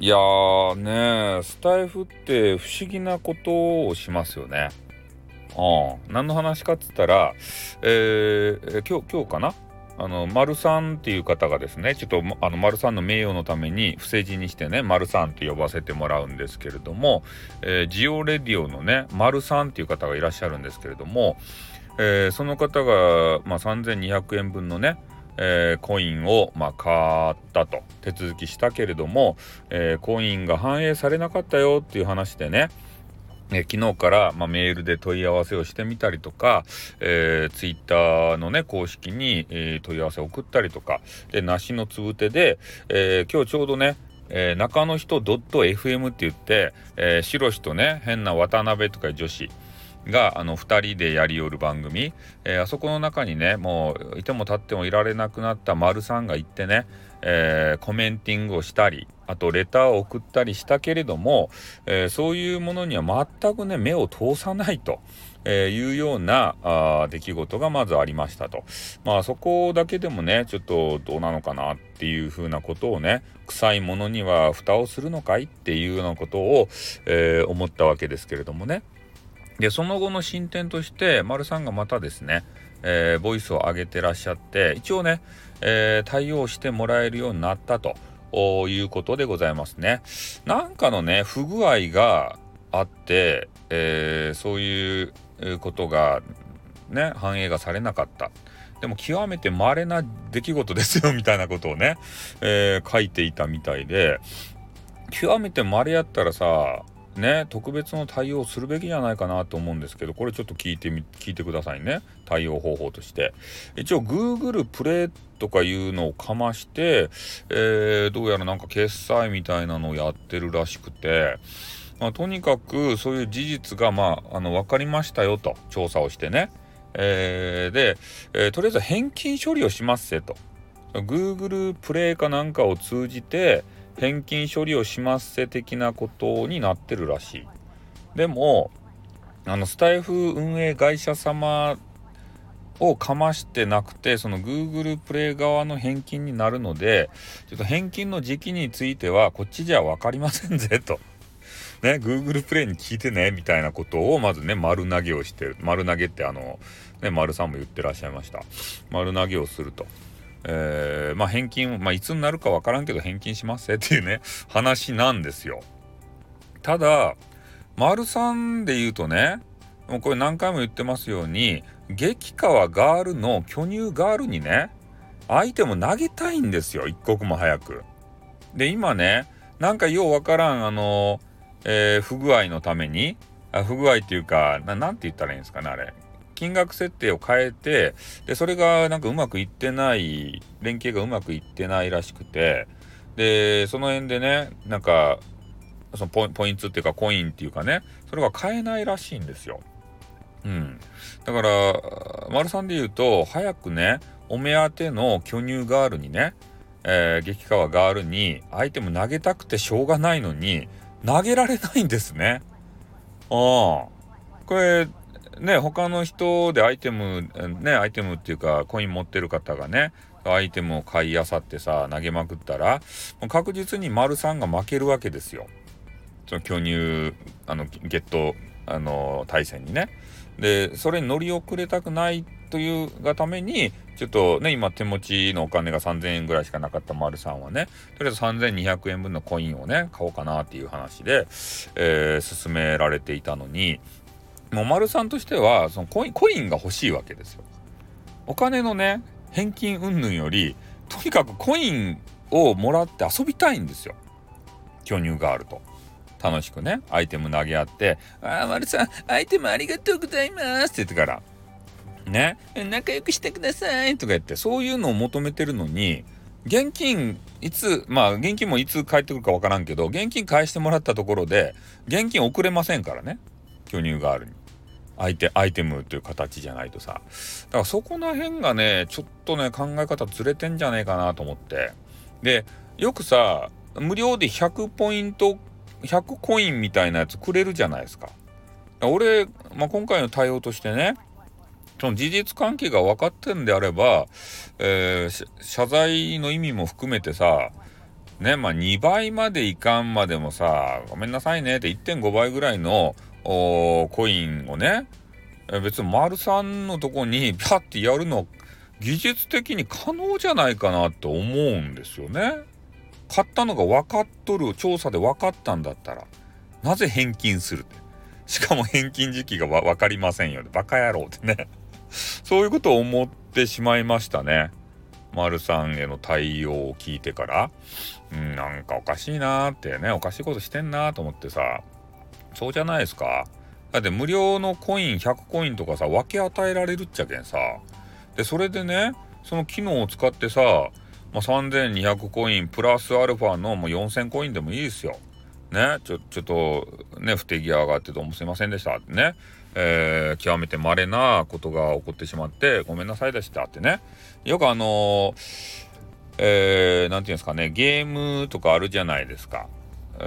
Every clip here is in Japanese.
いやーねスタイフって不思議なことをしますよね。うん、何の話かっつったら、えー、今日今日かな？あの丸さんっていう方がですねちょっとあの丸さんの名誉のために伏せ字にしてね丸さんって呼ばせてもらうんですけれども、えー、ジオレディオのね丸さんっていう方がいらっしゃるんですけれども、えー、その方が、まあ、3200円分のねえー、コインを、まあ、買ったと。手続きしたけれども、えー、コインが反映されなかったよっていう話でね、え昨日から、まあ、メールで問い合わせをしてみたりとか、えー、ツイッターのね、公式に、え、問い合わせを送ったりとか、で、梨のつぶてで、えー、今日ちょうどね、えー、中の人 .fm って言って、えー、白しとね、変な渡辺とか女子、があの2人でやりよる番組、えー、あそこの中にねもういても立ってもいられなくなった丸さんが行ってね、えー、コメンティングをしたりあとレターを送ったりしたけれども、えー、そういうものには全くね目を通さないと。え、いうようなあ出来事がまずありましたと。まあそこだけでもね、ちょっとどうなのかなっていうふうなことをね、臭いものには蓋をするのかいっていうようなことを、えー、思ったわけですけれどもね。でその後の進展として丸さんがまたですね、えー、ボイスを上げてらっしゃって一応ね、えー、対応してもらえるようになったということでございますね。なんかのね不具合があって、えー、そういうことがね反映がされなかった。でも極めて稀な出来事ですよみたいなことをね、えー、書いていたみたいで極めて稀やったらさね特別の対応するべきじゃないかなと思うんですけどこれちょっと聞いてみ聞いてくださいね。対応方法として。一応 Google プレイとかいうのをかまして、えー、どうやらなんか決済みたいなのをやってるらしくてまあ、とにかくそういう事実が、まあ、あの分かりましたよと調査をしてね、えー、で、えー、とりあえず返金処理をしますせと。Google プレイかなんかを通じて、返金処理をしますせ的なことになってるらしい。でも、あの、スタイフ運営会社様をかましてなくて、その Google プレイ側の返金になるので、ちょっと返金の時期については、こっちじゃ分かりませんぜ、と。ね、Google プレイに聞いてね、みたいなことを、まずね、丸投げをしてる。丸投げってあの、ね、丸さんも言ってらっしゃいました。丸投げをすると。えー、まあ返金、まあいつになるかわからんけど返金しますっていうね、話なんですよ。ただ、丸さんで言うとね、もうこれ何回も言ってますように、激川ガールの巨乳ガールにね、相手も投げたいんですよ、一刻も早く。で、今ね、なんかようわからん、あの、えー、不具合のために、あ不具合っていうか、ななんて言ったらいいんですかね、あれ。金額設定を変えて、で、それがなんかうまくいってない、連携がうまくいってないらしくて、で、その辺でね、なんか、そのポイントっていうかコインっていうかね、それが買えないらしいんですよ。うん。だから、丸さんで言うと、早くね、お目当ての巨乳ガールにね、えー、激川ガールにアイテム投げたくてしょうがないのに、投げられないんですね。ああ。これ、ね、他の人でアイテム、ね、アイテムっていうか、コイン持ってる方がね、アイテムを買いあさってさ、投げまくったら、確実に丸さんが負けるわけですよ。その巨乳、あの、ゲット、あの、対戦にね。で、それに乗り遅れたくないというがために、ちょっとね、今手持ちのお金が3000円ぐらいしかなかった丸さんはね、とりあえず3200円分のコインをね、買おうかなっていう話で、えー、進められていたのに、もう丸さんとしてはそのコインコインが欲しいわけですよ。お金のね返金云々よりとにかくコインをもらって遊びたいんですよ。巨乳があると。楽しくねアイテム投げ合って「ああ丸さんアイテムありがとうございます」って言ってから「ね仲良くしてください」とか言ってそういうのを求めてるのに現金いつまあ現金もいつ返ってくるか分からんけど現金返してもらったところで現金送れませんからね巨乳ガールに。アイテアイテムという形じゃないとさ。だからそこら辺がねちょっとね考え方ずれてんじゃねえかなと思って。でよくさ無料で100ポイント100コインみたいなやつくれるじゃないですか。俺、まあ、今回の対応としてねその事実関係が分かってんであれば、えー、謝罪の意味も含めてさねまあ2倍までいかんまでもさごめんなさいねって1.5倍ぐらいのコインをね別に丸さんのとこにピャッてやるの技術的に可能じゃないかなと思うんですよね。買ったのが分かっとる調査で分かったんだったらなぜ返金するって。しかも返金時期が分かりませんよね。バカ野郎ってね。そういうことを思ってしまいましたね。丸さんへの対応を聞いてから、うん、なんかおかしいなーってね、おかしいことしてんなーと思ってさ、そうじゃないですか。だって無料のコイン100コインとかさ、分け与えられるっちゃけんさ。で、それでね、その機能を使ってさ、まあ、3200コインプラスアルファのもう4000コインでもいいですよ。ね、ちょ、ちょっとね、不手際があってどうもすいませんでしたってね。えー、極めて稀なことが起こってしまってごめんなさいでしたってねよくあのえー、て言うんですかねゲームとかあるじゃないですか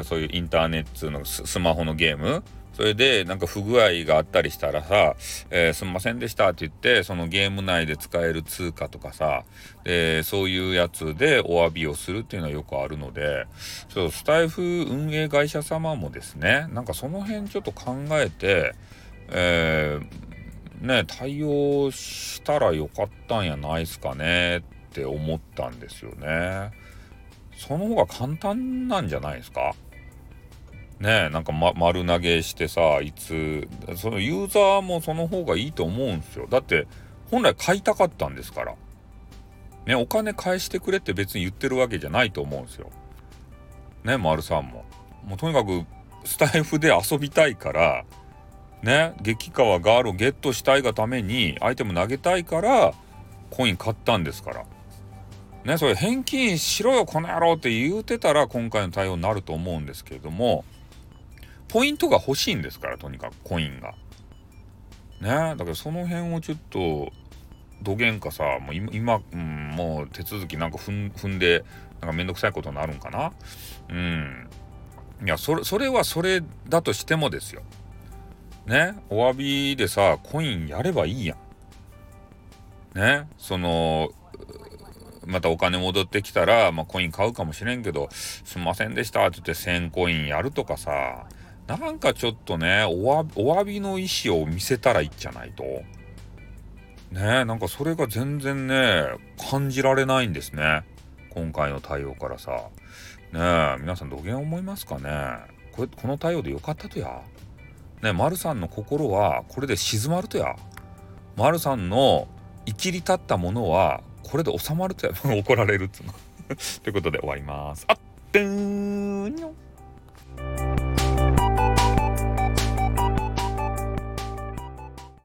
そういうインターネットのスマホのゲームそれでなんか不具合があったりしたらさ「えー、すんませんでした」って言ってそのゲーム内で使える通貨とかさでそういうやつでお詫びをするっていうのはよくあるのでちょっとスタイフ運営会社様もですねなんかその辺ちょっと考えてえー、ね、対応したらよかったんやないすかねって思ったんですよね。その方が簡単なんじゃないですか？ねなんか、ま、丸投げしてさいつそのユーザーもその方がいいと思うんですよ。だって本来買いたかったんですから。ねお金返してくれって別に言ってるわけじゃないと思うんですよ。ね丸さんも。もうとにかくスタイフで遊びたいからね激川ガールをゲットしたいがためにアイテム投げたいからコイン買ったんですから。ねそれ返金しろよこの野郎って言うてたら今回の対応になると思うんですけれどもポイントが欲しいんですからとにかくコインが。ねだからその辺をちょっとどげんかさもう今、うん、もう手続きなんか踏んでなんかめんどくさいことになるんかな？うん。いやそれそれはそれだとしてもですよ。ねお詫びでさコインやればいいやん。ねそのまたお金戻ってきたら、まあ、コイン買うかもしれんけど、すんませんでしたって言って1000コインやるとかさ、なんかちょっとね、お詫びの意思を見せたらいいじゃないと。ねえなんかそれが全然ね、感じられないんですね。今回の対応からさ。ねえ、皆さんどげん思いますかねこれ、この対応でよかったとや。ねえ、丸さんの心はこれで静まるとや。丸さんの生きり立ったものはこれで収まるとやっぱ怒られるっつうの。ということで終わります。あってーにょ